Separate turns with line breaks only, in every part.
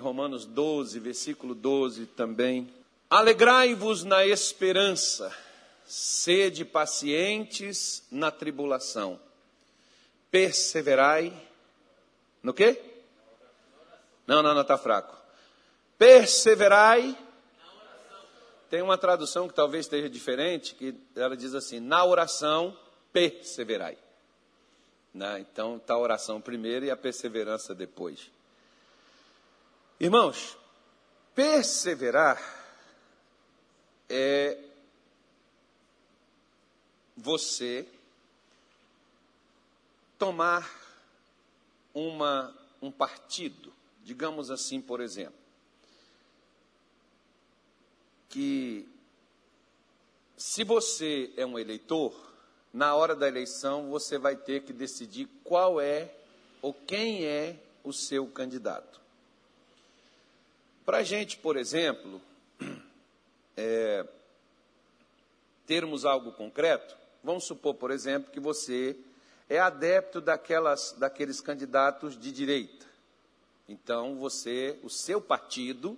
Romanos 12, versículo 12 também. Alegrai-vos na esperança, sede pacientes na tribulação, perseverai no quê? Não, não, não, está fraco. Perseverai. Tem uma tradução que talvez esteja diferente, que ela diz assim: na oração, perseverai. Né? Então, está a oração primeiro e a perseverança depois. Irmãos, perseverar é você tomar uma, um partido, digamos assim, por exemplo, que se você é um eleitor, na hora da eleição você vai ter que decidir qual é ou quem é o seu candidato. Para a gente, por exemplo, é, termos algo concreto, vamos supor, por exemplo, que você é adepto daquelas, daqueles candidatos de direita. Então, você, o seu partido,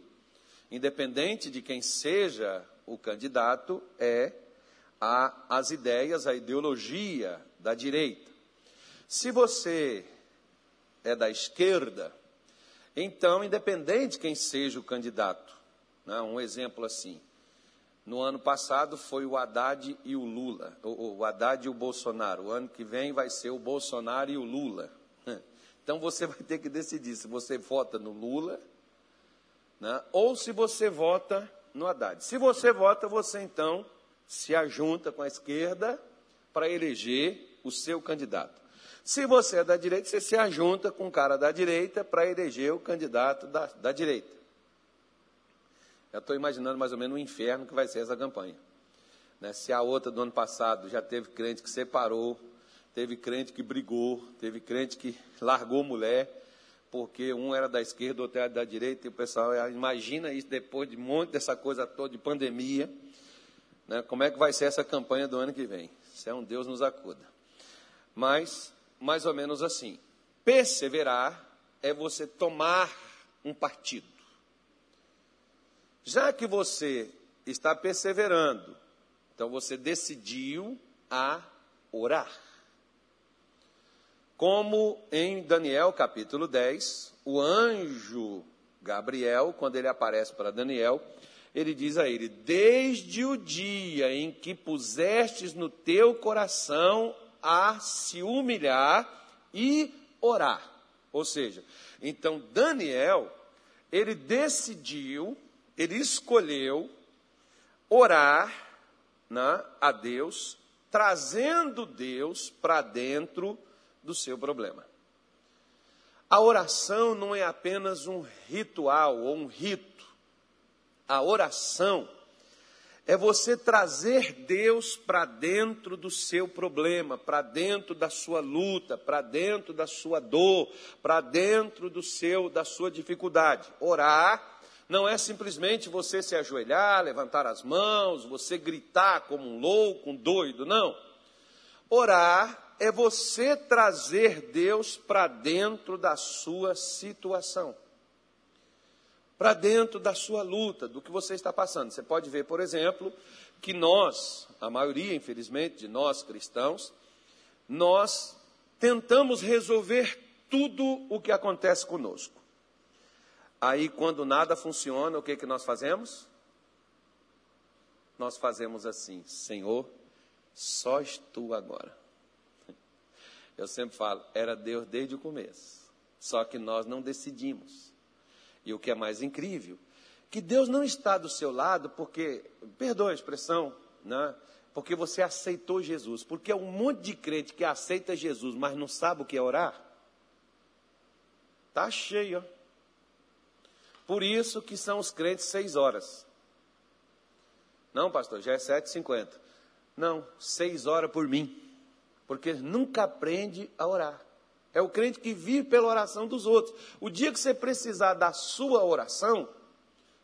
independente de quem seja o candidato, é a, as ideias, a ideologia da direita. Se você é da esquerda, então, independente de quem seja o candidato, né, um exemplo assim, no ano passado foi o Haddad e o Lula, o, o Haddad e o Bolsonaro. O ano que vem vai ser o Bolsonaro e o Lula. Então você vai ter que decidir se você vota no Lula né, ou se você vota no Haddad. Se você vota, você então se ajunta com a esquerda para eleger o seu candidato. Se você é da direita, você se ajunta com o cara da direita para eleger o candidato da, da direita. Já estou imaginando mais ou menos o inferno que vai ser essa campanha. Né? Se a outra do ano passado já teve crente que separou, teve crente que brigou, teve crente que largou mulher, porque um era da esquerda, outro era da direita, e o pessoal imagina isso depois de um monte dessa coisa toda de pandemia. Né? Como é que vai ser essa campanha do ano que vem? Se é um Deus nos acuda. Mas, mais ou menos assim. Perseverar é você tomar um partido. Já que você está perseverando, então você decidiu a orar. Como em Daniel capítulo 10, o anjo Gabriel, quando ele aparece para Daniel, ele diz a ele: Desde o dia em que pusestes no teu coração a se humilhar e orar. Ou seja, então Daniel, ele decidiu ele escolheu orar né, a Deus, trazendo Deus para dentro do seu problema. A oração não é apenas um ritual ou um rito. A oração é você trazer Deus para dentro do seu problema, para dentro da sua luta, para dentro da sua dor, para dentro do seu da sua dificuldade. Orar não é simplesmente você se ajoelhar, levantar as mãos, você gritar como um louco, um doido, não. Orar é você trazer Deus para dentro da sua situação, para dentro da sua luta, do que você está passando. Você pode ver, por exemplo, que nós, a maioria, infelizmente, de nós cristãos, nós tentamos resolver tudo o que acontece conosco. Aí, quando nada funciona, o que, que nós fazemos? Nós fazemos assim: Senhor, só tu agora. Eu sempre falo, era Deus desde o começo. Só que nós não decidimos. E o que é mais incrível, que Deus não está do seu lado porque, perdoa a expressão, né? porque você aceitou Jesus. Porque é um monte de crente que aceita Jesus, mas não sabe o que é orar. Está cheio. Por isso que são os crentes seis horas. Não, pastor, já é sete cinquenta. Não, seis horas por mim. Porque nunca aprende a orar. É o crente que vive pela oração dos outros. O dia que você precisar da sua oração,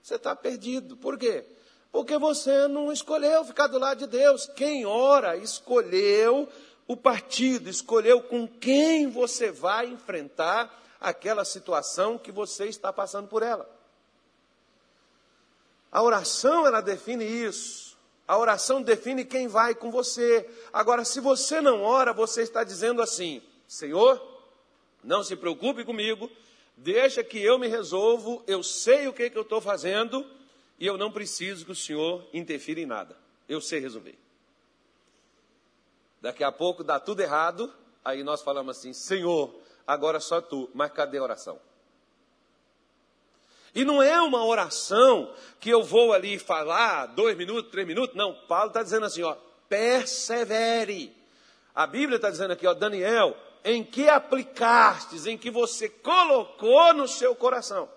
você está perdido. Por quê? Porque você não escolheu ficar do lado de Deus. Quem ora escolheu o partido, escolheu com quem você vai enfrentar aquela situação que você está passando por ela. A oração, ela define isso. A oração define quem vai com você. Agora, se você não ora, você está dizendo assim: Senhor, não se preocupe comigo, deixa que eu me resolvo, eu sei o que, que eu estou fazendo e eu não preciso que o Senhor interfira em nada. Eu sei resolver. Daqui a pouco dá tudo errado, aí nós falamos assim: Senhor, agora só tu, mas cadê a oração? E não é uma oração que eu vou ali falar dois minutos, três minutos. Não, Paulo está dizendo assim, ó, persevere. A Bíblia está dizendo aqui, ó, Daniel, em que aplicastes, em que você colocou no seu coração.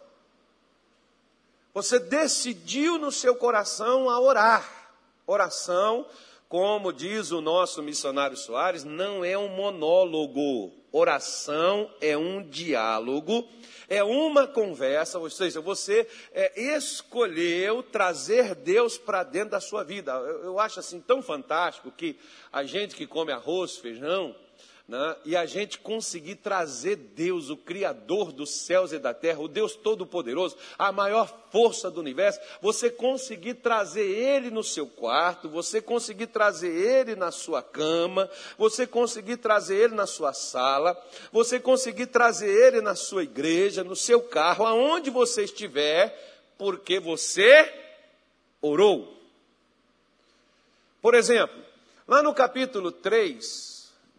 Você decidiu no seu coração a orar. Oração, como diz o nosso missionário Soares, não é um monólogo. Oração é um diálogo é uma conversa, ou seja, você é, escolheu trazer Deus para dentro da sua vida. Eu, eu acho assim tão fantástico que a gente que come arroz, feijão, né? e a gente conseguir trazer Deus, o Criador dos céus e da terra, o Deus Todo-Poderoso, a maior força do universo, você conseguir trazer Ele no seu quarto, você conseguir trazer Ele na sua cama, você conseguir trazer Ele na sua sala, você conseguir trazer Ele na sua igreja, no seu carro, aonde você estiver, porque você orou. Por exemplo, lá no capítulo 3,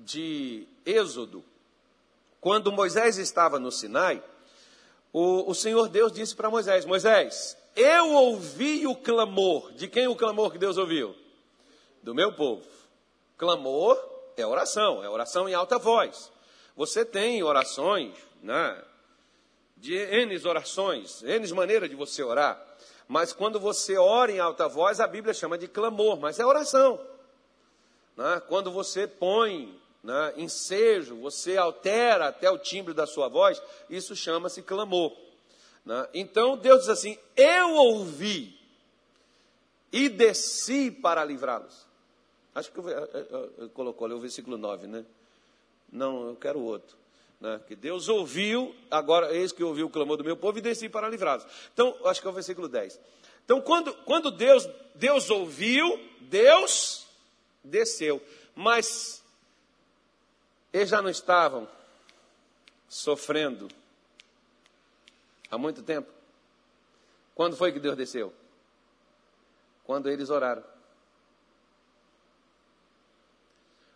de Êxodo, quando Moisés estava no Sinai, o, o Senhor Deus disse para Moisés: Moisés, eu ouvi o clamor. De quem o clamor que Deus ouviu? Do meu povo. Clamor é oração, é oração em alta voz. Você tem orações, né? De N orações, N maneiras de você orar. Mas quando você ora em alta voz, a Bíblia chama de clamor, mas é oração. Né? Quando você põe né, ensejo, você altera até o timbre da sua voz, isso chama-se clamor. Né? Então Deus diz assim: Eu ouvi e desci para livrá-los. Acho que eu, eu, eu, eu colocou ali o versículo 9, né? Não, eu quero outro. Né? Que Deus ouviu, agora eis que ouviu o clamor do meu povo e desci para livrá-los. Então, acho que é o versículo 10. Então, quando, quando Deus, Deus ouviu, Deus desceu. Mas eles já não estavam sofrendo há muito tempo? Quando foi que Deus desceu? Quando eles oraram.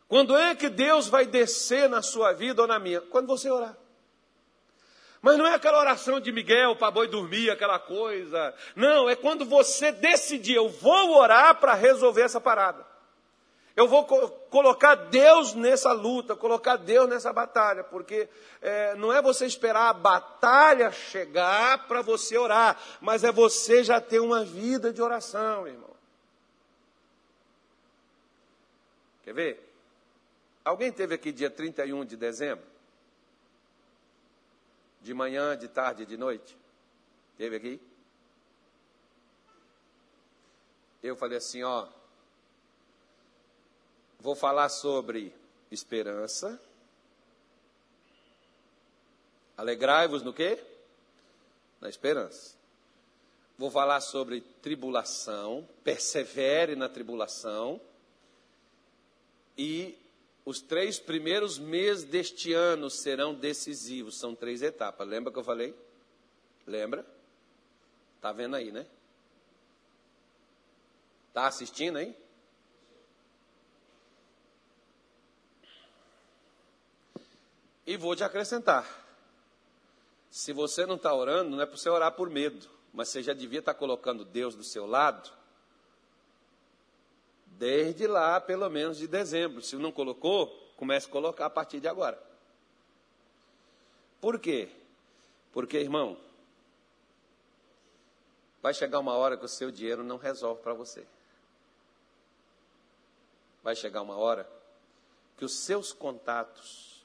Quando é que Deus vai descer na sua vida ou na minha? Quando você orar. Mas não é aquela oração de Miguel para boi dormir, aquela coisa. Não, é quando você decidir, eu vou orar para resolver essa parada. Eu vou co colocar Deus nessa luta, colocar Deus nessa batalha, porque é, não é você esperar a batalha chegar para você orar, mas é você já ter uma vida de oração, irmão. Quer ver? Alguém teve aqui dia 31 de dezembro? De manhã, de tarde, de noite? Teve aqui? Eu falei assim, ó, Vou falar sobre esperança. Alegrai-vos no quê? Na esperança. Vou falar sobre tribulação, persevere na tribulação. E os três primeiros meses deste ano serão decisivos, são três etapas. Lembra que eu falei? Lembra? Tá vendo aí, né? Tá assistindo aí? E vou te acrescentar: se você não está orando, não é para você orar por medo, mas você já devia estar tá colocando Deus do seu lado, desde lá, pelo menos de dezembro. Se não colocou, comece a colocar a partir de agora. Por quê? Porque, irmão, vai chegar uma hora que o seu dinheiro não resolve para você. Vai chegar uma hora que os seus contatos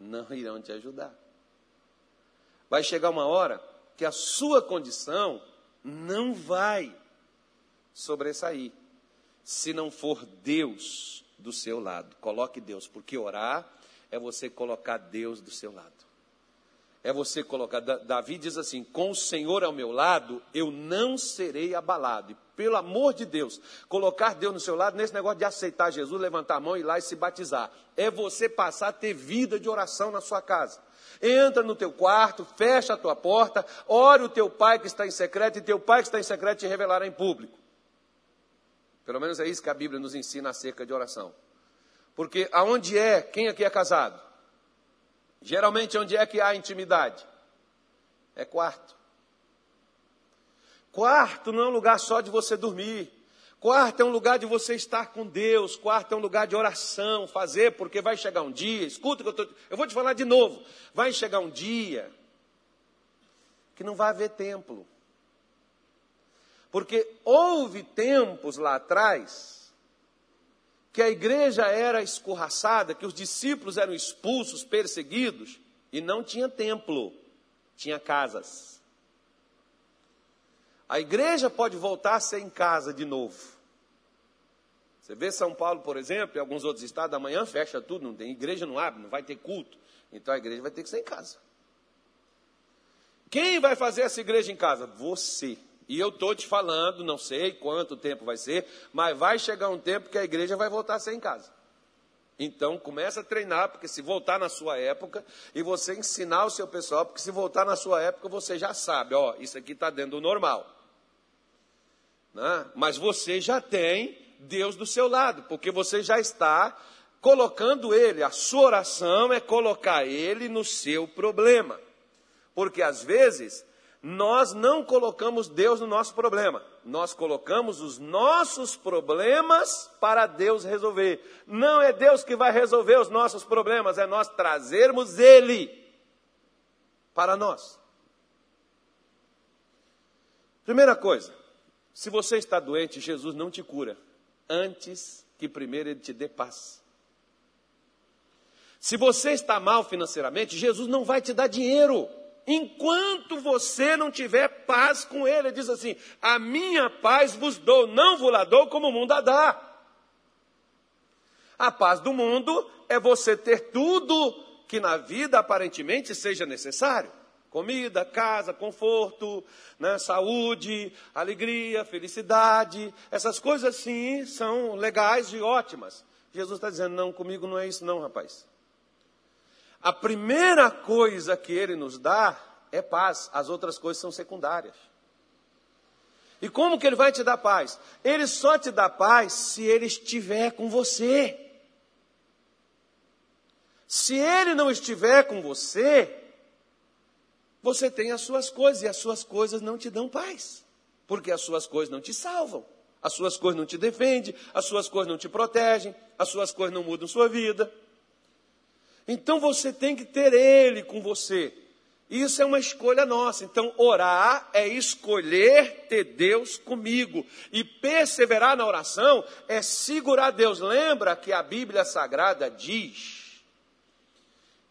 não irão te ajudar. Vai chegar uma hora que a sua condição não vai sobressair, se não for Deus do seu lado. Coloque Deus, porque orar é você colocar Deus do seu lado. É você colocar. Davi diz assim: Com o Senhor ao meu lado, eu não serei abalado. E, pelo amor de Deus, colocar Deus no seu lado nesse negócio de aceitar Jesus, levantar a mão, ir lá e se batizar. É você passar a ter vida de oração na sua casa. Entra no teu quarto, fecha a tua porta, ore o teu pai que está em secreto, e teu pai que está em secreto te revelará em público. Pelo menos é isso que a Bíblia nos ensina acerca de oração. Porque aonde é, quem aqui é casado? Geralmente, onde é que há intimidade? É quarto. Quarto não é um lugar só de você dormir. Quarto é um lugar de você estar com Deus. Quarto é um lugar de oração, fazer, porque vai chegar um dia. Escuta que eu, eu vou te falar de novo. Vai chegar um dia que não vai haver templo. Porque houve tempos lá atrás que a igreja era escorraçada, que os discípulos eram expulsos, perseguidos, e não tinha templo, tinha casas. A igreja pode voltar a ser em casa de novo. Você vê São Paulo, por exemplo, e alguns outros estados, amanhã fecha tudo, não tem igreja, não abre, não vai ter culto. Então a igreja vai ter que ser em casa. Quem vai fazer essa igreja em casa? Você. E eu estou te falando, não sei quanto tempo vai ser, mas vai chegar um tempo que a igreja vai voltar a ser em casa. Então começa a treinar, porque se voltar na sua época, e você ensinar o seu pessoal, porque se voltar na sua época, você já sabe, ó, isso aqui está dentro do normal. Né? Mas você já tem Deus do seu lado, porque você já está colocando Ele, a sua oração é colocar Ele no seu problema. Porque às vezes nós não colocamos Deus no nosso problema, nós colocamos os nossos problemas para Deus resolver. Não é Deus que vai resolver os nossos problemas, é nós trazermos Ele para nós. Primeira coisa, se você está doente, Jesus não te cura, antes que primeiro Ele te dê paz. Se você está mal financeiramente, Jesus não vai te dar dinheiro enquanto você não tiver paz com ele. Ele diz assim: A minha paz vos dou, não vos la dou como o mundo a dá. A paz do mundo é você ter tudo que na vida aparentemente seja necessário: comida, casa, conforto, né, saúde, alegria, felicidade. Essas coisas sim são legais e ótimas. Jesus está dizendo: Não, comigo não é isso, não, rapaz. A primeira coisa que ele nos dá é paz, as outras coisas são secundárias. E como que ele vai te dar paz? Ele só te dá paz se ele estiver com você. Se ele não estiver com você, você tem as suas coisas e as suas coisas não te dão paz, porque as suas coisas não te salvam, as suas coisas não te defendem, as suas coisas não te protegem, as suas coisas não mudam sua vida. Então você tem que ter Ele com você. Isso é uma escolha nossa. Então, orar é escolher ter Deus comigo. E perseverar na oração é segurar Deus. Lembra que a Bíblia Sagrada diz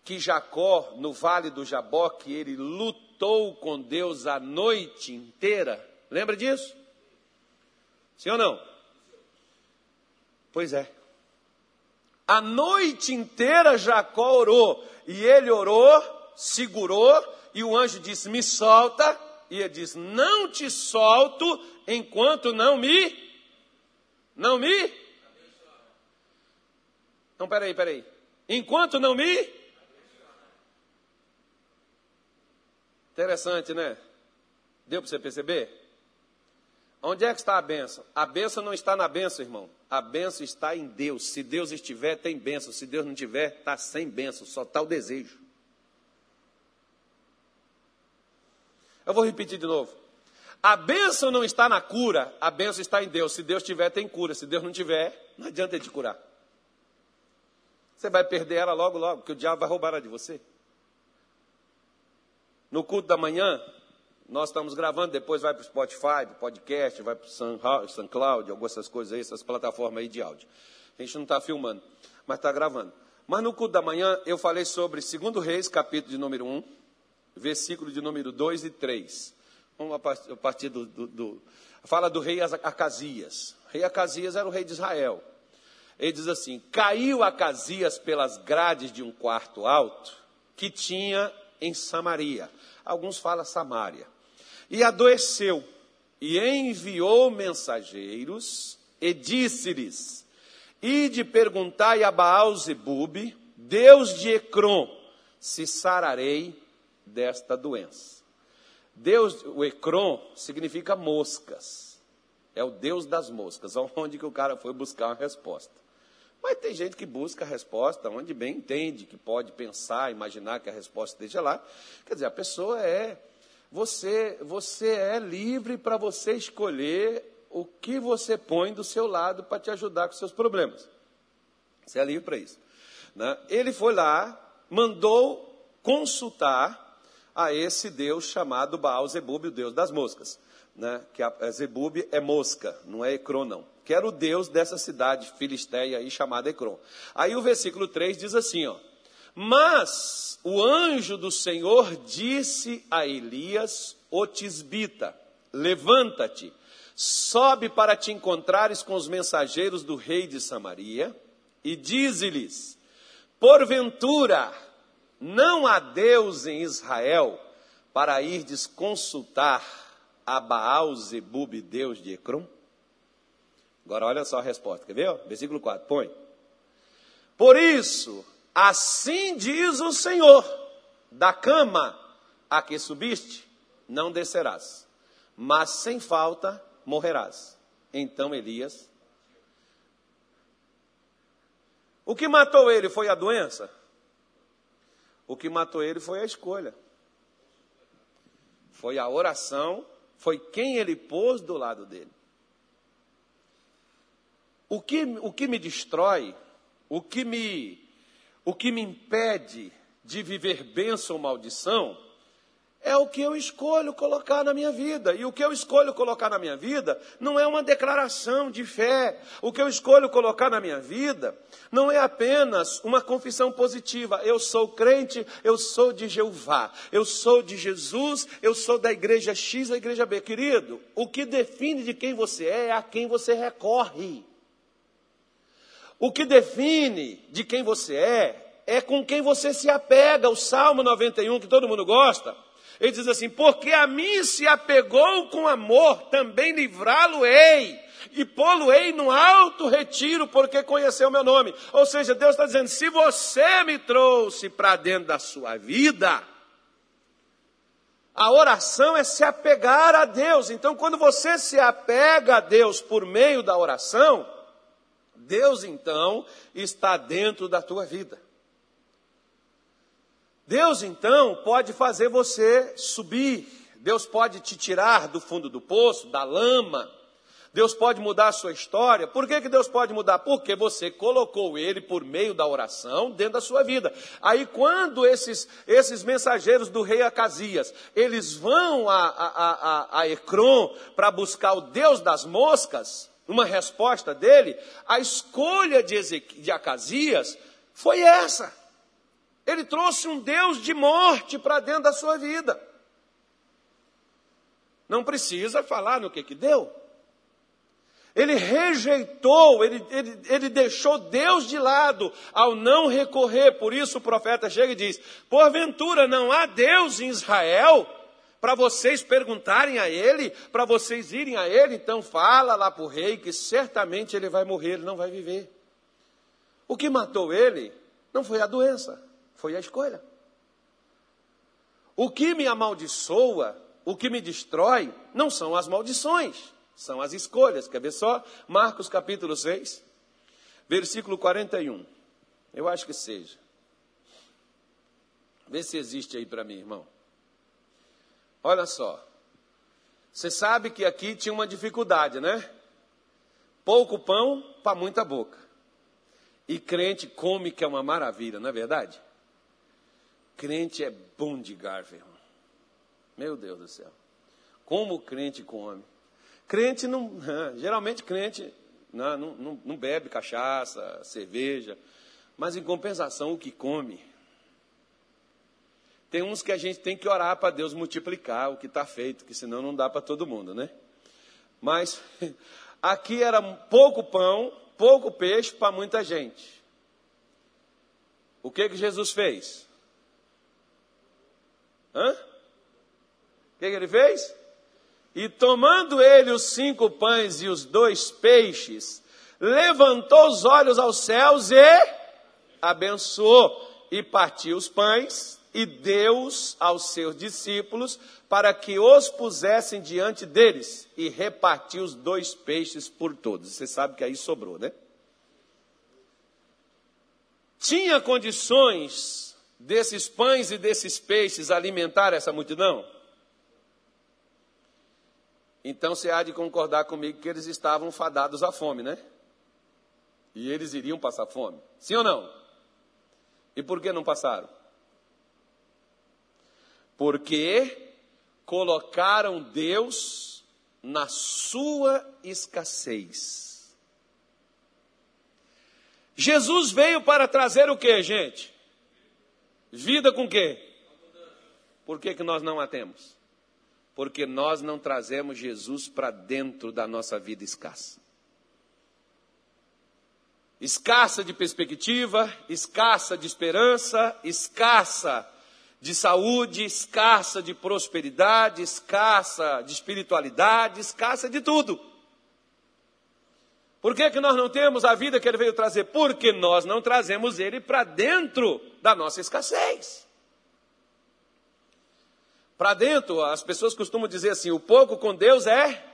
que Jacó, no vale do Jaboque, ele lutou com Deus a noite inteira. Lembra disso? Sim ou não? Pois é. A noite inteira Jacó orou, e ele orou, segurou, e o anjo disse: Me solta. E ele disse: Não te solto enquanto não me. Não me. Não, peraí, peraí. Enquanto não me. Interessante, né? Deu para você perceber? Onde é que está a benção? A benção não está na benção, irmão. A benção está em Deus. Se Deus estiver, tem benção. Se Deus não tiver, está sem benção. Só está o desejo. Eu vou repetir de novo. A bênção não está na cura, a bênção está em Deus. Se Deus tiver, tem cura. Se Deus não tiver, não adianta te curar. Você vai perder ela logo, logo, porque o diabo vai roubar ela de você. No culto da manhã, nós estamos gravando, depois vai para o Spotify, podcast, vai para o SoundCloud, algumas essas coisas aí, essas plataformas aí de áudio. A gente não está filmando, mas está gravando. Mas no culto da manhã eu falei sobre 2 Reis, capítulo de número 1, versículo de número 2 e 3. Vamos a partir do, do, do, Fala do rei Acasias. O rei Acasias era o rei de Israel. Ele diz assim: Caiu Acasias pelas grades de um quarto alto que tinha em Samaria. Alguns falam Samaria. E adoeceu, e enviou mensageiros, e disse-lhes: Ide perguntai a Baal Zebub, Deus de Ecrom, se sararei desta doença. Deus, o Ecrom significa moscas. É o Deus das moscas, onde que o cara foi buscar uma resposta. Mas tem gente que busca a resposta onde bem entende, que pode pensar, imaginar que a resposta esteja lá. Quer dizer, a pessoa é. Você, você é livre para você escolher o que você põe do seu lado para te ajudar com seus problemas. Você é livre para isso. Né? Ele foi lá, mandou consultar a esse Deus chamado Baal Zebub, o Deus das moscas. Né? Que a, a Zebub é mosca, não é Ecrón, não que era o Deus dessa cidade filisteia aí chamada Ecrom. Aí o versículo 3 diz assim, ó: Mas o anjo do Senhor disse a Elias, o tisbita: Levanta-te, sobe para te encontrares com os mensageiros do rei de Samaria, e dize-lhes: Porventura não há Deus em Israel para irdes consultar a Baal Zebub, Deus de Ecrom? Agora olha só a resposta, quer ver? Versículo 4, põe. Por isso, assim diz o Senhor: da cama a que subiste, não descerás, mas sem falta morrerás. Então Elias. O que matou ele foi a doença? O que matou ele foi a escolha. Foi a oração, foi quem ele pôs do lado dele. O que, o que me destrói, o que me, o que me impede de viver bênção ou maldição, é o que eu escolho colocar na minha vida. E o que eu escolho colocar na minha vida não é uma declaração de fé. O que eu escolho colocar na minha vida não é apenas uma confissão positiva. Eu sou crente, eu sou de Jeová, eu sou de Jesus, eu sou da igreja X, da igreja B. Querido, o que define de quem você é é a quem você recorre. O que define de quem você é, é com quem você se apega. O Salmo 91, que todo mundo gosta, ele diz assim: Porque a mim se apegou com amor, também livrá-lo-ei e pô-lo-ei no alto retiro, porque conheceu meu nome. Ou seja, Deus está dizendo: se você me trouxe para dentro da sua vida, a oração é se apegar a Deus. Então, quando você se apega a Deus por meio da oração, Deus então está dentro da tua vida. Deus então pode fazer você subir, Deus pode te tirar do fundo do poço, da lama, Deus pode mudar a sua história. Por que, que Deus pode mudar? Porque você colocou ele por meio da oração dentro da sua vida. Aí quando esses, esses mensageiros do rei Acasias, eles vão a, a, a, a Ecrom para buscar o Deus das moscas, uma resposta dele, a escolha de, de Acasias foi essa. Ele trouxe um Deus de morte para dentro da sua vida. Não precisa falar no que que deu. Ele rejeitou, ele, ele, ele deixou Deus de lado ao não recorrer. Por isso o profeta chega e diz: Porventura não há Deus em Israel? Para vocês perguntarem a ele, para vocês irem a ele, então fala lá para o rei que certamente ele vai morrer, ele não vai viver. O que matou ele não foi a doença, foi a escolha. O que me amaldiçoa, o que me destrói, não são as maldições, são as escolhas. Quer ver só? Marcos capítulo 6, versículo 41. Eu acho que seja. Vê se existe aí para mim, irmão. Olha só. Você sabe que aqui tinha uma dificuldade, né? Pouco pão para muita boca. E crente come que é uma maravilha, não é verdade? Crente é bom de garfo, irmão. Meu Deus do céu. Como o crente come. Crente não. Geralmente crente não, não, não bebe cachaça, cerveja. Mas em compensação, o que come tem uns que a gente tem que orar para Deus multiplicar o que está feito, que senão não dá para todo mundo, né? Mas aqui era pouco pão, pouco peixe para muita gente. O que que Jesus fez? Hã? O que, que ele fez? E tomando ele os cinco pães e os dois peixes, levantou os olhos aos céus e abençoou e partiu os pães e deu-os aos seus discípulos para que os pusessem diante deles e repartiu os dois peixes por todos. Você sabe que aí sobrou, né? Tinha condições desses pães e desses peixes alimentar essa multidão? Então você há de concordar comigo que eles estavam fadados à fome, né? E eles iriam passar fome. Sim ou não? E por que não passaram? Porque colocaram Deus na sua escassez. Jesus veio para trazer o que, gente? Vida com quê? Por que, que nós não a temos? Porque nós não trazemos Jesus para dentro da nossa vida escassa escassa de perspectiva, escassa de esperança, escassa de saúde, escassa de prosperidade, escassa de espiritualidade, escassa de tudo. Por que, que nós não temos a vida que ele veio trazer? Porque nós não trazemos ele para dentro da nossa escassez. Para dentro, as pessoas costumam dizer assim: o pouco com Deus é.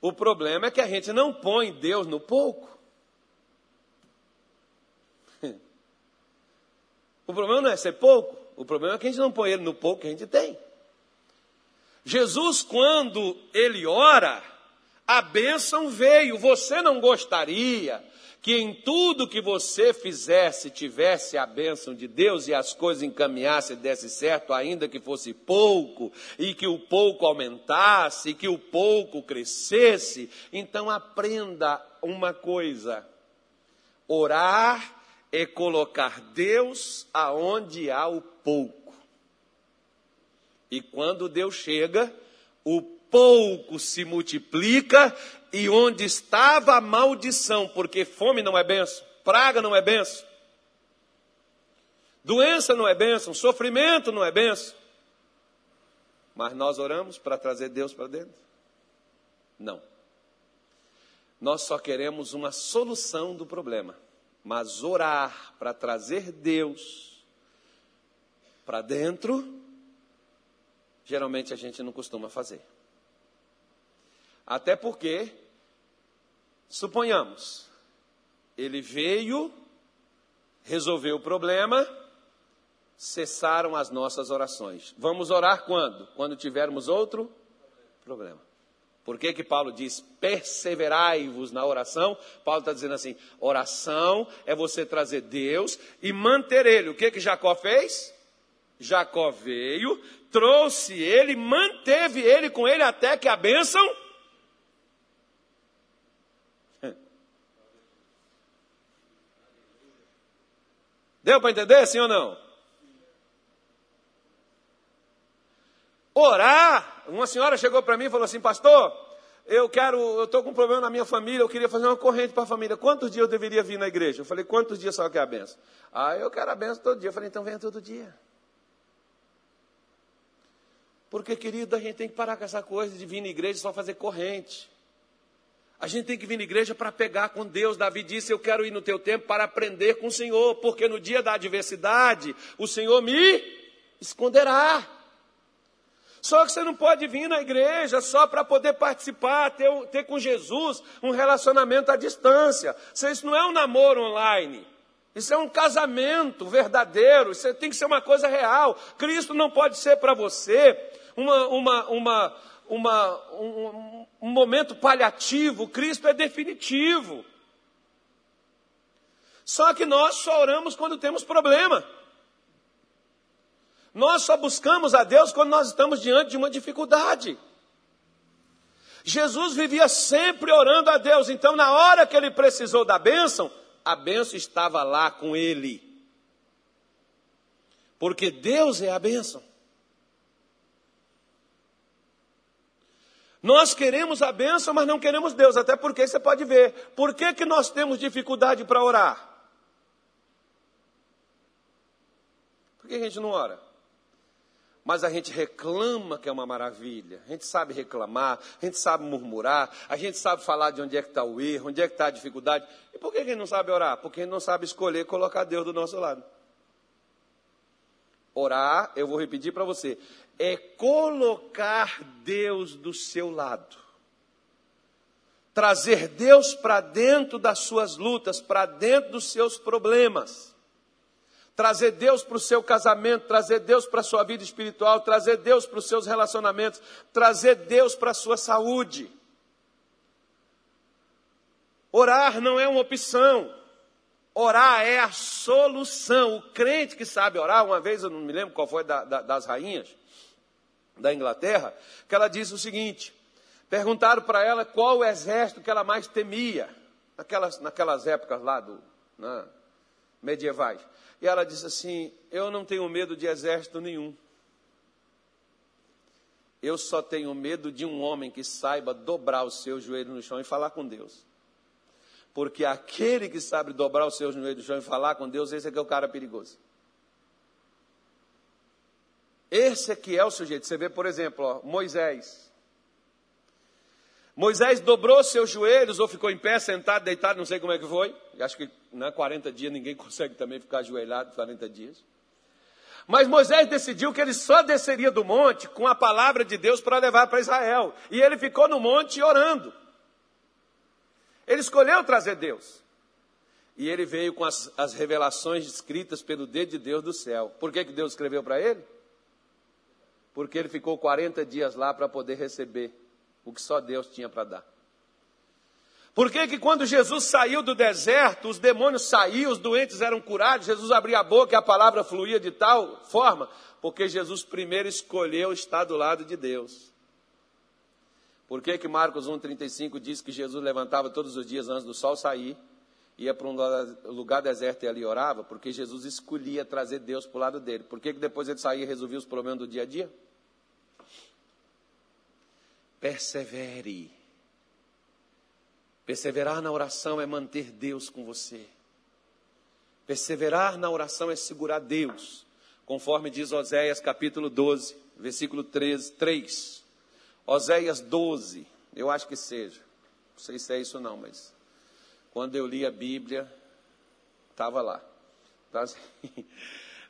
O problema é que a gente não põe Deus no pouco. O problema não é ser pouco, o problema é que a gente não põe ele no pouco que a gente tem. Jesus, quando ele ora, a bênção veio. Você não gostaria que em tudo que você fizesse tivesse a bênção de Deus e as coisas encaminhassem e desse certo, ainda que fosse pouco, e que o pouco aumentasse, e que o pouco crescesse? Então aprenda uma coisa: orar é colocar Deus aonde há o pouco. E quando Deus chega, o pouco se multiplica e onde estava a maldição, porque fome não é benção, praga não é benção, doença não é benção, sofrimento não é benção. Mas nós oramos para trazer Deus para dentro? Não. Nós só queremos uma solução do problema. Mas orar para trazer Deus para dentro, geralmente a gente não costuma fazer. Até porque, suponhamos, ele veio, resolveu o problema, cessaram as nossas orações. Vamos orar quando? Quando tivermos outro problema. Por que, que Paulo diz perseverai-vos na oração? Paulo está dizendo assim: oração é você trazer Deus e manter ele. O que, que Jacó fez? Jacó veio, trouxe ele, manteve ele com ele até que a bênção. Deu para entender, sim ou não? Orar. Uma senhora chegou para mim e falou assim, pastor, eu quero, eu estou com um problema na minha família, eu queria fazer uma corrente para a família. Quantos dias eu deveria vir na igreja? Eu falei, quantos dias só quer a benção? Ah, eu quero a benção todo dia. Eu falei, então venha todo dia. Porque, querido, a gente tem que parar com essa coisa de vir na igreja só fazer corrente. A gente tem que vir na igreja para pegar com Deus. Davi disse: Eu quero ir no teu tempo para aprender com o Senhor, porque no dia da adversidade o Senhor me esconderá. Só que você não pode vir na igreja só para poder participar, ter, ter com Jesus um relacionamento à distância. Isso não é um namoro online. Isso é um casamento verdadeiro. Isso tem que ser uma coisa real. Cristo não pode ser para você uma, uma, uma, uma um, um momento paliativo. Cristo é definitivo. Só que nós só oramos quando temos problema. Nós só buscamos a Deus quando nós estamos diante de uma dificuldade. Jesus vivia sempre orando a Deus, então na hora que ele precisou da bênção, a bênção estava lá com ele. Porque Deus é a bênção. Nós queremos a bênção, mas não queremos Deus, até porque você pode ver. Por que, que nós temos dificuldade para orar? Por que a gente não ora? Mas a gente reclama que é uma maravilha. A gente sabe reclamar, a gente sabe murmurar, a gente sabe falar de onde é que está o erro, onde é que está a dificuldade. E por que a gente não sabe orar? Porque a gente não sabe escolher colocar Deus do nosso lado. Orar, eu vou repetir para você, é colocar Deus do seu lado. Trazer Deus para dentro das suas lutas, para dentro dos seus problemas. Trazer Deus para o seu casamento, trazer Deus para a sua vida espiritual, trazer Deus para os seus relacionamentos, trazer Deus para a sua saúde. Orar não é uma opção, Orar é a solução. O crente que sabe orar, uma vez eu não me lembro qual foi da, da, das rainhas da Inglaterra, que ela disse o seguinte: perguntaram para ela qual o exército que ela mais temia, naquelas, naquelas épocas lá do, né, medievais. E ela disse assim: Eu não tenho medo de exército nenhum. Eu só tenho medo de um homem que saiba dobrar o seu joelho no chão e falar com Deus. Porque aquele que sabe dobrar os seus joelhos no chão e falar com Deus, esse é que é o cara perigoso. Esse aqui é o sujeito. Você vê, por exemplo, ó, Moisés. Moisés dobrou seus joelhos ou ficou em pé, sentado, deitado, não sei como é que foi. Acho que né, 40 dias ninguém consegue também ficar ajoelhado 40 dias. Mas Moisés decidiu que ele só desceria do monte com a palavra de Deus para levar para Israel. E ele ficou no monte orando. Ele escolheu trazer Deus. E ele veio com as, as revelações escritas pelo dedo de Deus do céu. Por que, que Deus escreveu para ele? Porque ele ficou 40 dias lá para poder receber o que só Deus tinha para dar. Por que, que quando Jesus saiu do deserto, os demônios saíam, os doentes eram curados, Jesus abria a boca e a palavra fluía de tal forma? Porque Jesus primeiro escolheu estar do lado de Deus. Por que, que Marcos 1,35 diz que Jesus levantava todos os dias antes do sol sair, ia para um lugar deserto e ali orava? Porque Jesus escolhia trazer Deus para o lado dele. Por que, que depois ele saía e resolvia os problemas do dia a dia? Persevere. Perseverar na oração é manter Deus com você. Perseverar na oração é segurar Deus, conforme diz Oséias capítulo 12, versículo 13, 3. Oséias 12, eu acho que seja. Não sei se é isso não, mas quando eu li a Bíblia, estava lá.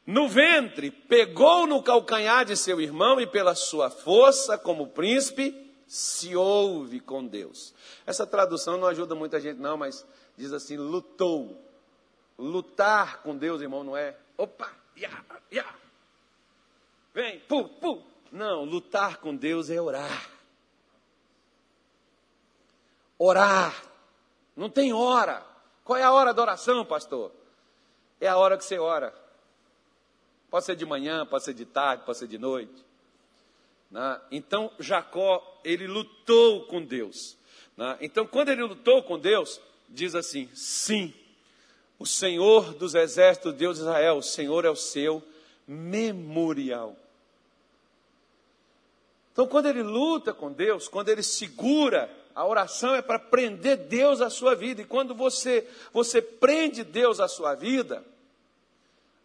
No ventre, pegou no calcanhar de seu irmão e pela sua força, como príncipe, se ouve com Deus. Essa tradução não ajuda muita gente, não, mas diz assim: lutou. Lutar com Deus, irmão, não é? Opa, ya, ya. Vem, pu, pu, não, lutar com Deus é orar. Orar. Não tem hora. Qual é a hora da oração, pastor? É a hora que você ora. Pode ser de manhã, pode ser de tarde, pode ser de noite. Né? Então, Jacó, ele lutou com Deus. Né? Então, quando ele lutou com Deus, diz assim: sim, o Senhor dos exércitos, Deus de Israel, o Senhor é o seu memorial. Então, quando ele luta com Deus, quando ele segura, a oração é para prender Deus à sua vida. E quando você, você prende Deus à sua vida,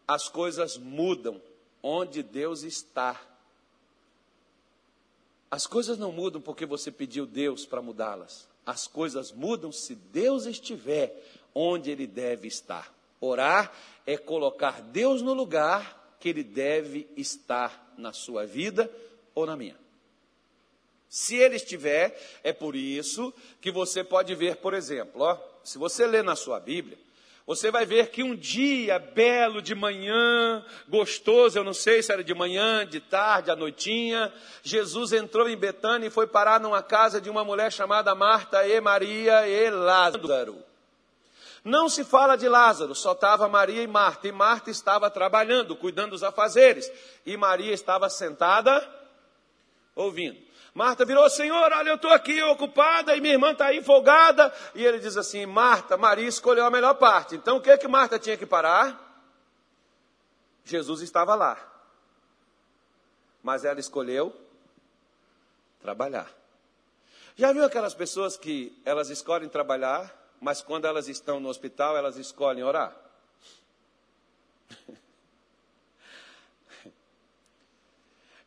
as coisas mudam onde Deus está. As coisas não mudam porque você pediu Deus para mudá-las. As coisas mudam se Deus estiver onde Ele deve estar. Orar é colocar Deus no lugar que Ele deve estar na sua vida ou na minha. Se ele estiver, é por isso que você pode ver, por exemplo, ó, se você ler na sua Bíblia, você vai ver que um dia belo de manhã, gostoso, eu não sei se era de manhã, de tarde, à noitinha, Jesus entrou em Betânia e foi parar numa casa de uma mulher chamada Marta e Maria e Lázaro. Não se fala de Lázaro, só estava Maria e Marta, e Marta estava trabalhando, cuidando dos afazeres, e Maria estava sentada ouvindo. Marta virou, Senhor, olha, eu estou aqui ocupada e minha irmã está aí folgada. E ele diz assim: Marta, Maria escolheu a melhor parte. Então o que que Marta tinha que parar? Jesus estava lá. Mas ela escolheu trabalhar. Já viu aquelas pessoas que elas escolhem trabalhar, mas quando elas estão no hospital, elas escolhem orar?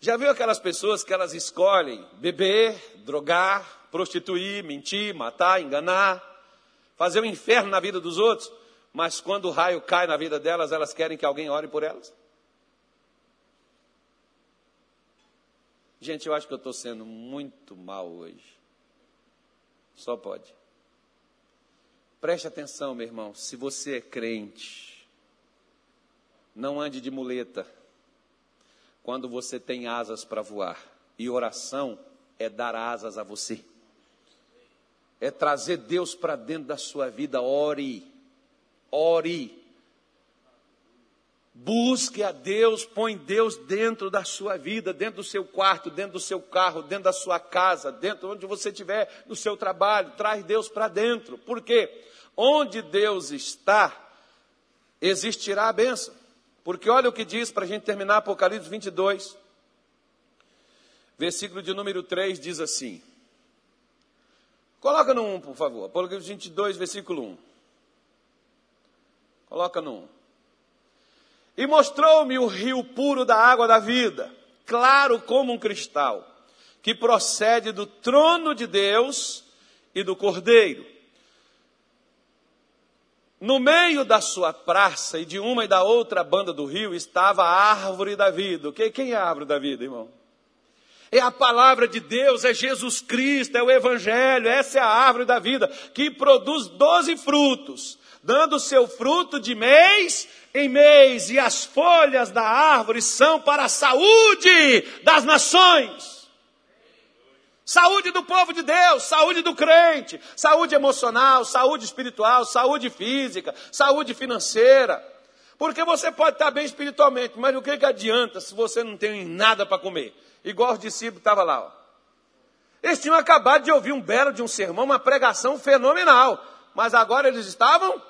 Já viu aquelas pessoas que elas escolhem beber, drogar, prostituir, mentir, matar, enganar, fazer o um inferno na vida dos outros, mas quando o raio cai na vida delas, elas querem que alguém ore por elas? Gente, eu acho que eu estou sendo muito mal hoje. Só pode. Preste atenção, meu irmão. Se você é crente, não ande de muleta quando você tem asas para voar. E oração é dar asas a você. É trazer Deus para dentro da sua vida. Ore. Ore. Busque a Deus, põe Deus dentro da sua vida, dentro do seu quarto, dentro do seu carro, dentro da sua casa, dentro onde você estiver, no seu trabalho, traz Deus para dentro. Por quê? Onde Deus está, existirá a bênção. Porque olha o que diz para a gente terminar Apocalipse 22, versículo de número 3 diz assim. Coloca no 1, por favor. Apocalipse 22, versículo 1. Coloca no 1. E mostrou-me o rio puro da água da vida, claro como um cristal, que procede do trono de Deus e do Cordeiro. No meio da sua praça e de uma e da outra banda do rio estava a árvore da vida. Quem é a árvore da vida, irmão? É a palavra de Deus, é Jesus Cristo, é o Evangelho, essa é a árvore da vida, que produz doze frutos, dando seu fruto de mês em mês, e as folhas da árvore são para a saúde das nações. Saúde do povo de Deus, saúde do crente, saúde emocional, saúde espiritual, saúde física, saúde financeira. Porque você pode estar bem espiritualmente, mas o que, que adianta se você não tem nada para comer? Igual os discípulos estavam lá. Ó. Eles tinham acabado de ouvir um belo de um sermão, uma pregação fenomenal. Mas agora eles estavam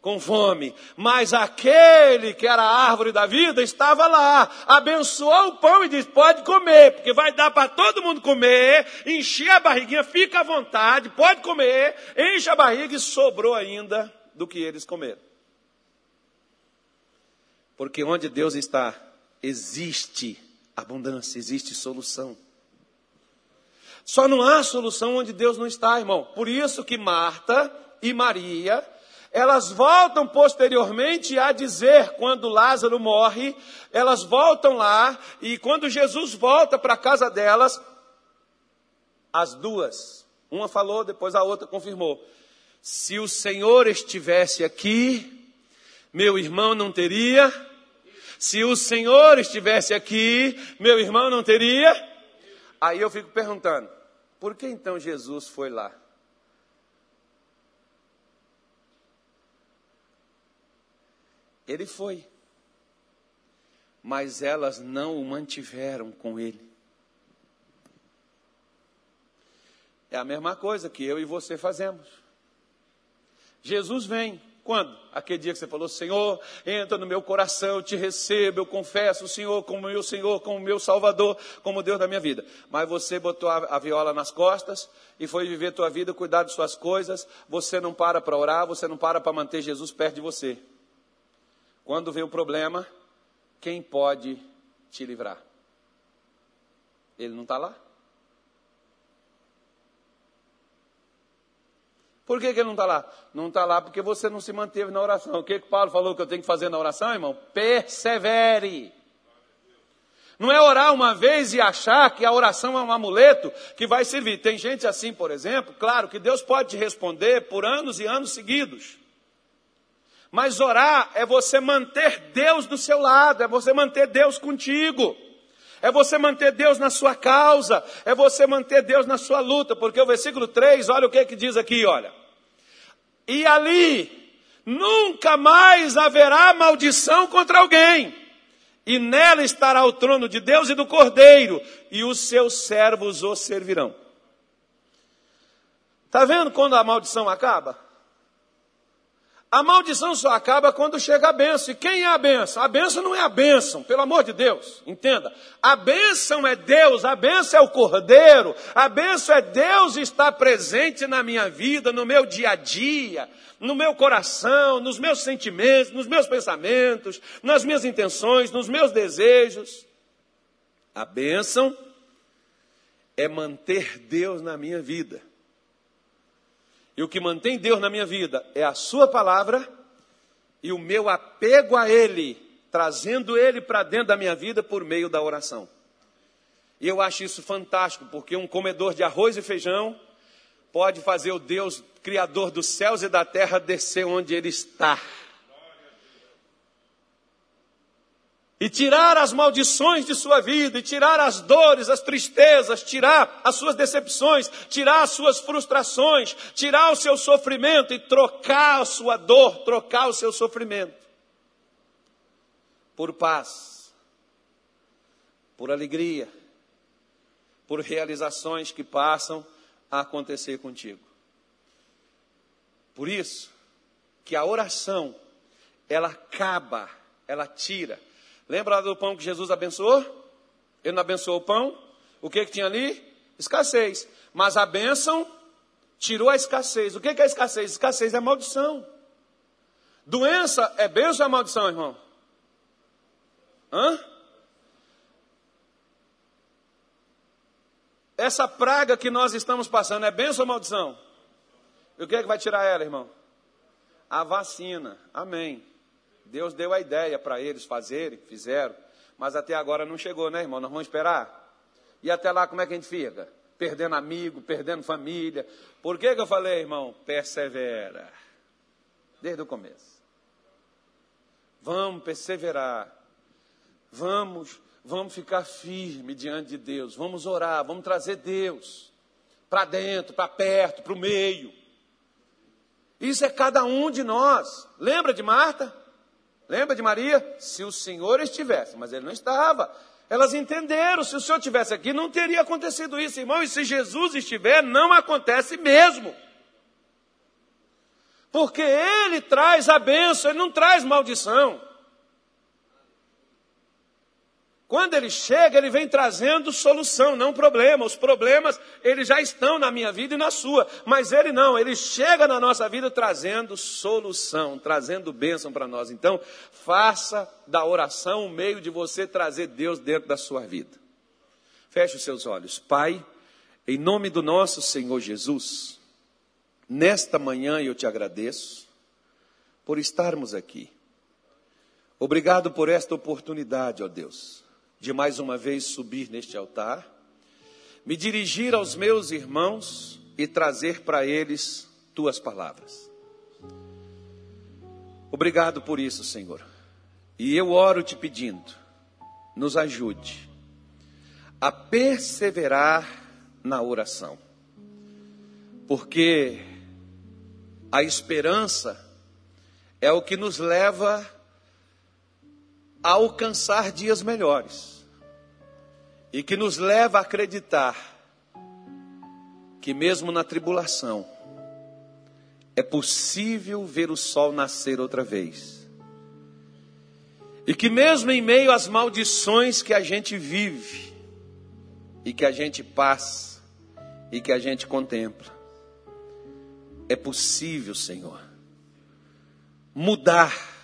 com fome, mas aquele que era a árvore da vida estava lá, abençoou o pão e disse: pode comer, porque vai dar para todo mundo comer, encher a barriguinha, fica à vontade, pode comer, enche a barriga e sobrou ainda do que eles comeram. Porque onde Deus está, existe abundância, existe solução. Só não há solução onde Deus não está, irmão. Por isso que Marta e Maria elas voltam posteriormente a dizer, quando Lázaro morre, elas voltam lá, e quando Jesus volta para a casa delas, as duas, uma falou, depois a outra confirmou: se o Senhor estivesse aqui, meu irmão não teria. Se o Senhor estivesse aqui, meu irmão não teria. Aí eu fico perguntando: por que então Jesus foi lá? Ele foi. Mas elas não o mantiveram com ele. É a mesma coisa que eu e você fazemos. Jesus vem. Quando? Aquele dia que você falou, Senhor, entra no meu coração, eu te recebo, eu confesso o Senhor como meu Senhor, como meu Salvador, como Deus da minha vida. Mas você botou a, viola nas costas e foi viver tua vida, cuidar de suas coisas. Você não para para orar, você não para para manter Jesus perto de você. Quando vem o problema, quem pode te livrar? Ele não está lá? Por que, que ele não está lá? Não está lá porque você não se manteve na oração. O que, que Paulo falou que eu tenho que fazer na oração, irmão? Persevere. Não é orar uma vez e achar que a oração é um amuleto que vai servir. Tem gente assim, por exemplo, claro que Deus pode te responder por anos e anos seguidos. Mas orar é você manter Deus do seu lado, é você manter Deus contigo. É você manter Deus na sua causa, é você manter Deus na sua luta, porque o versículo 3, olha o que, que diz aqui, olha. E ali nunca mais haverá maldição contra alguém, e nela estará o trono de Deus e do Cordeiro, e os seus servos o servirão. Está vendo quando a maldição acaba? A maldição só acaba quando chega a bênção. E quem é a bênção? A bênção não é a bênção, pelo amor de Deus, entenda. A bênção é Deus, a bênção é o Cordeiro, a bênção é Deus estar presente na minha vida, no meu dia a dia, no meu coração, nos meus sentimentos, nos meus pensamentos, nas minhas intenções, nos meus desejos. A bênção é manter Deus na minha vida. E o que mantém Deus na minha vida é a Sua palavra e o meu apego a Ele, trazendo Ele para dentro da minha vida por meio da oração. E eu acho isso fantástico, porque um comedor de arroz e feijão pode fazer o Deus, Criador dos céus e da terra, descer onde Ele está. E tirar as maldições de sua vida, e tirar as dores, as tristezas, tirar as suas decepções, tirar as suas frustrações, tirar o seu sofrimento e trocar a sua dor, trocar o seu sofrimento por paz, por alegria, por realizações que passam a acontecer contigo. Por isso que a oração, ela acaba, ela tira. Lembra do pão que Jesus abençoou? Ele não abençoou o pão? O que, que tinha ali? Escassez. Mas a bênção tirou a escassez. O que, que é escassez? Escassez é maldição. Doença é bênção ou é maldição, irmão? Hã? Essa praga que nós estamos passando é bênção ou maldição? E o que é que vai tirar ela, irmão? A vacina. Amém. Deus deu a ideia para eles fazerem, fizeram. Mas até agora não chegou, né, irmão? Nós vamos esperar. E até lá, como é que a gente fica? Perdendo amigo, perdendo família. Por que, que eu falei, irmão? Persevera. Desde o começo. Vamos perseverar. Vamos Vamos ficar firme diante de Deus, vamos orar, vamos trazer Deus para dentro, para perto, para o meio. Isso é cada um de nós. Lembra de Marta? Lembra de Maria? Se o Senhor estivesse, mas ele não estava. Elas entenderam, se o Senhor estivesse aqui, não teria acontecido isso, irmão. E se Jesus estiver, não acontece mesmo. Porque Ele traz a bênção, Ele não traz maldição. Quando ele chega, ele vem trazendo solução, não problema. Os problemas, eles já estão na minha vida e na sua. Mas ele não, ele chega na nossa vida trazendo solução, trazendo bênção para nós. Então, faça da oração um meio de você trazer Deus dentro da sua vida. Feche os seus olhos. Pai, em nome do nosso Senhor Jesus, nesta manhã eu te agradeço por estarmos aqui. Obrigado por esta oportunidade, ó Deus de mais uma vez subir neste altar, me dirigir aos meus irmãos e trazer para eles tuas palavras. Obrigado por isso, Senhor. E eu oro te pedindo, nos ajude a perseverar na oração, porque a esperança é o que nos leva a alcançar dias melhores e que nos leva a acreditar que, mesmo na tribulação, é possível ver o sol nascer outra vez. E que, mesmo em meio às maldições que a gente vive, e que a gente passa, e que a gente contempla, é possível, Senhor, mudar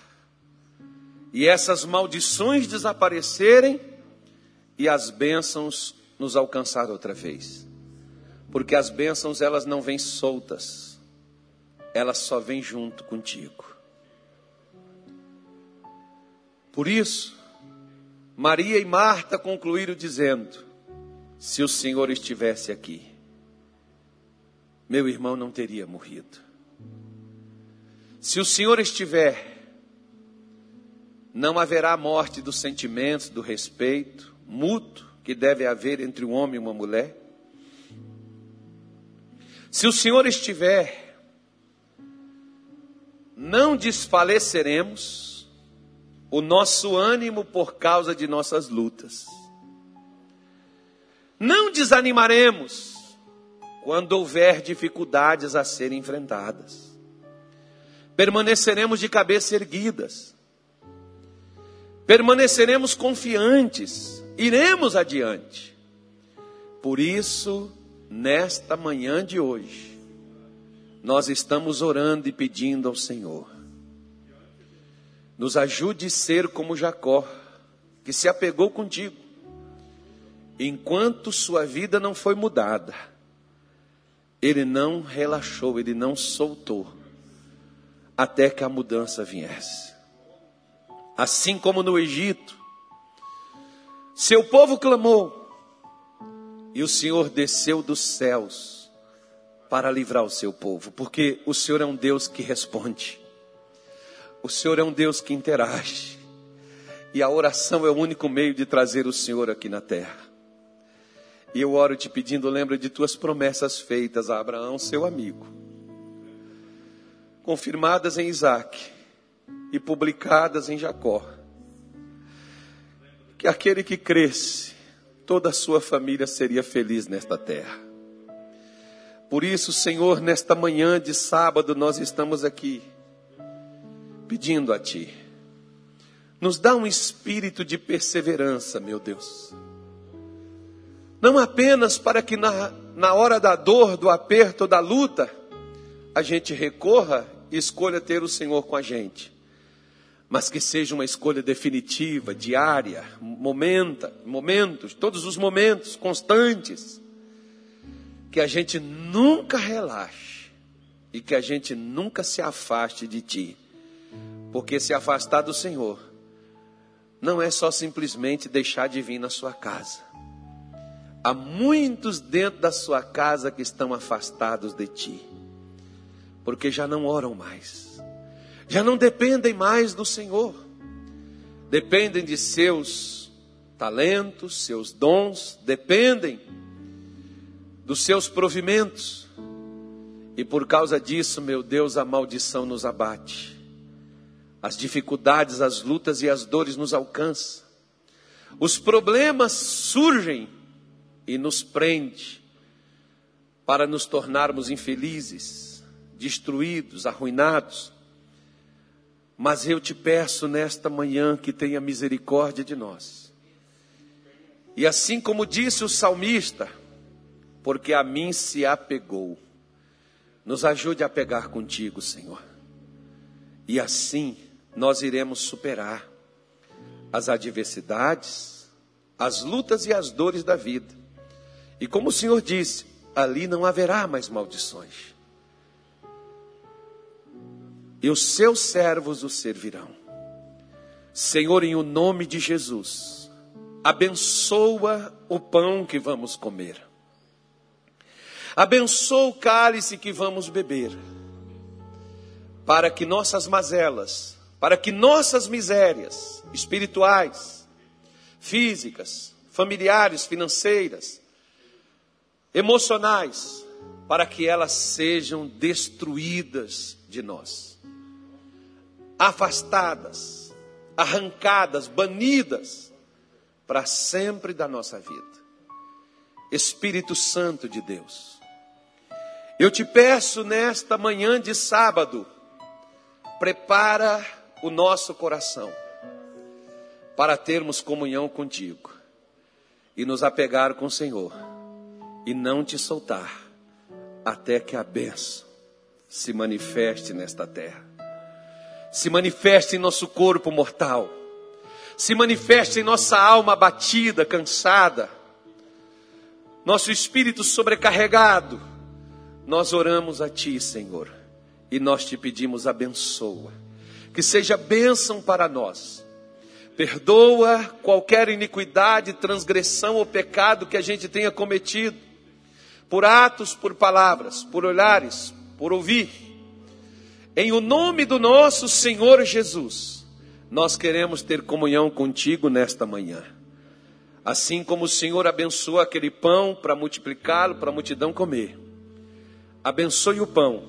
e essas maldições desaparecerem e as bênçãos nos alcançar outra vez. Porque as bênçãos elas não vêm soltas, elas só vêm junto contigo. Por isso, Maria e Marta concluíram dizendo: Se o Senhor estivesse aqui, meu irmão não teria morrido. Se o Senhor estiver, não haverá morte dos sentimentos, do respeito mútuo que deve haver entre um homem e uma mulher. Se o Senhor estiver, não desfaleceremos o nosso ânimo por causa de nossas lutas. Não desanimaremos quando houver dificuldades a serem enfrentadas. Permaneceremos de cabeça erguidas permaneceremos confiantes, iremos adiante. Por isso, nesta manhã de hoje, nós estamos orando e pedindo ao Senhor, nos ajude a ser como Jacó, que se apegou contigo, enquanto sua vida não foi mudada, ele não relaxou, ele não soltou, até que a mudança viesse. Assim como no Egito, seu povo clamou, e o Senhor desceu dos céus para livrar o seu povo, porque o Senhor é um Deus que responde, o Senhor é um Deus que interage, e a oração é o único meio de trazer o Senhor aqui na terra. E eu oro te pedindo, lembra de tuas promessas feitas a Abraão, seu amigo, confirmadas em Isaac e publicadas em Jacó. Que aquele que cresce, toda a sua família seria feliz nesta terra. Por isso, Senhor, nesta manhã de sábado, nós estamos aqui pedindo a Ti, nos dá um espírito de perseverança, meu Deus não apenas para que na, na hora da dor, do aperto, da luta, a gente recorra e escolha ter o Senhor com a gente, mas que seja uma escolha definitiva, diária, momenta, momentos, todos os momentos, constantes, que a gente nunca relaxe e que a gente nunca se afaste de Ti, porque se afastar do Senhor não é só simplesmente deixar de vir na sua casa. Há muitos dentro da sua casa que estão afastados de ti, porque já não oram mais, já não dependem mais do Senhor, dependem de seus talentos, seus dons, dependem dos seus provimentos, e por causa disso, meu Deus, a maldição nos abate, as dificuldades, as lutas e as dores nos alcançam, os problemas surgem e nos prende para nos tornarmos infelizes, destruídos, arruinados. Mas eu te peço nesta manhã que tenha misericórdia de nós. E assim como disse o salmista, porque a mim se apegou, nos ajude a pegar contigo, Senhor. E assim nós iremos superar as adversidades, as lutas e as dores da vida e como o Senhor disse, ali não haverá mais maldições. E os seus servos o servirão. Senhor, em o nome de Jesus, abençoa o pão que vamos comer. Abençoa o cálice que vamos beber. Para que nossas mazelas, para que nossas misérias espirituais, físicas, familiares, financeiras, emocionais, para que elas sejam destruídas de nós, afastadas, arrancadas, banidas para sempre da nossa vida. Espírito Santo de Deus, eu te peço nesta manhã de sábado, prepara o nosso coração para termos comunhão contigo e nos apegar com o Senhor e não te soltar até que a bênção se manifeste nesta terra, se manifeste em nosso corpo mortal, se manifeste em nossa alma abatida, cansada, nosso espírito sobrecarregado. Nós oramos a Ti, Senhor, e nós te pedimos abençoa, que seja bênção para nós. Perdoa qualquer iniquidade, transgressão ou pecado que a gente tenha cometido por atos, por palavras, por olhares, por ouvir. Em o nome do nosso Senhor Jesus, nós queremos ter comunhão contigo nesta manhã. Assim como o Senhor abençoa aquele pão para multiplicá-lo, para a multidão comer. Abençoe o pão,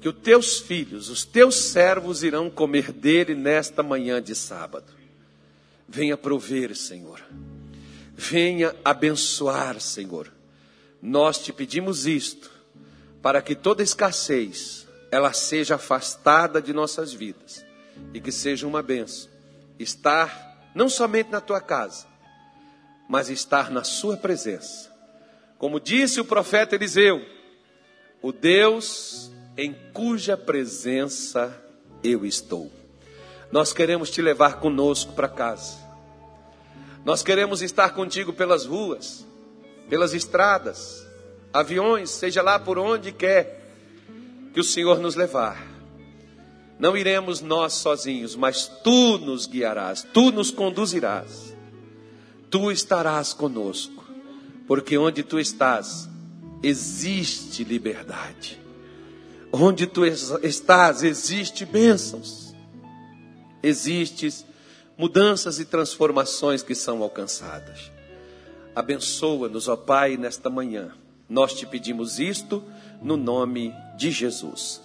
que os teus filhos, os teus servos irão comer dele nesta manhã de sábado. Venha prover, Senhor. Venha abençoar, Senhor nós te pedimos isto, para que toda escassez ela seja afastada de nossas vidas e que seja uma benção estar não somente na tua casa, mas estar na sua presença. Como disse o profeta Eliseu, o Deus em cuja presença eu estou. Nós queremos te levar conosco para casa. Nós queremos estar contigo pelas ruas, pelas estradas, aviões, seja lá por onde quer que o Senhor nos levar. Não iremos nós sozinhos, mas tu nos guiarás, tu nos conduzirás, tu estarás conosco, porque onde tu estás, existe liberdade. Onde tu estás, existe bênçãos, existem mudanças e transformações que são alcançadas. Abençoa-nos, ó Pai, nesta manhã. Nós te pedimos isto no nome de Jesus.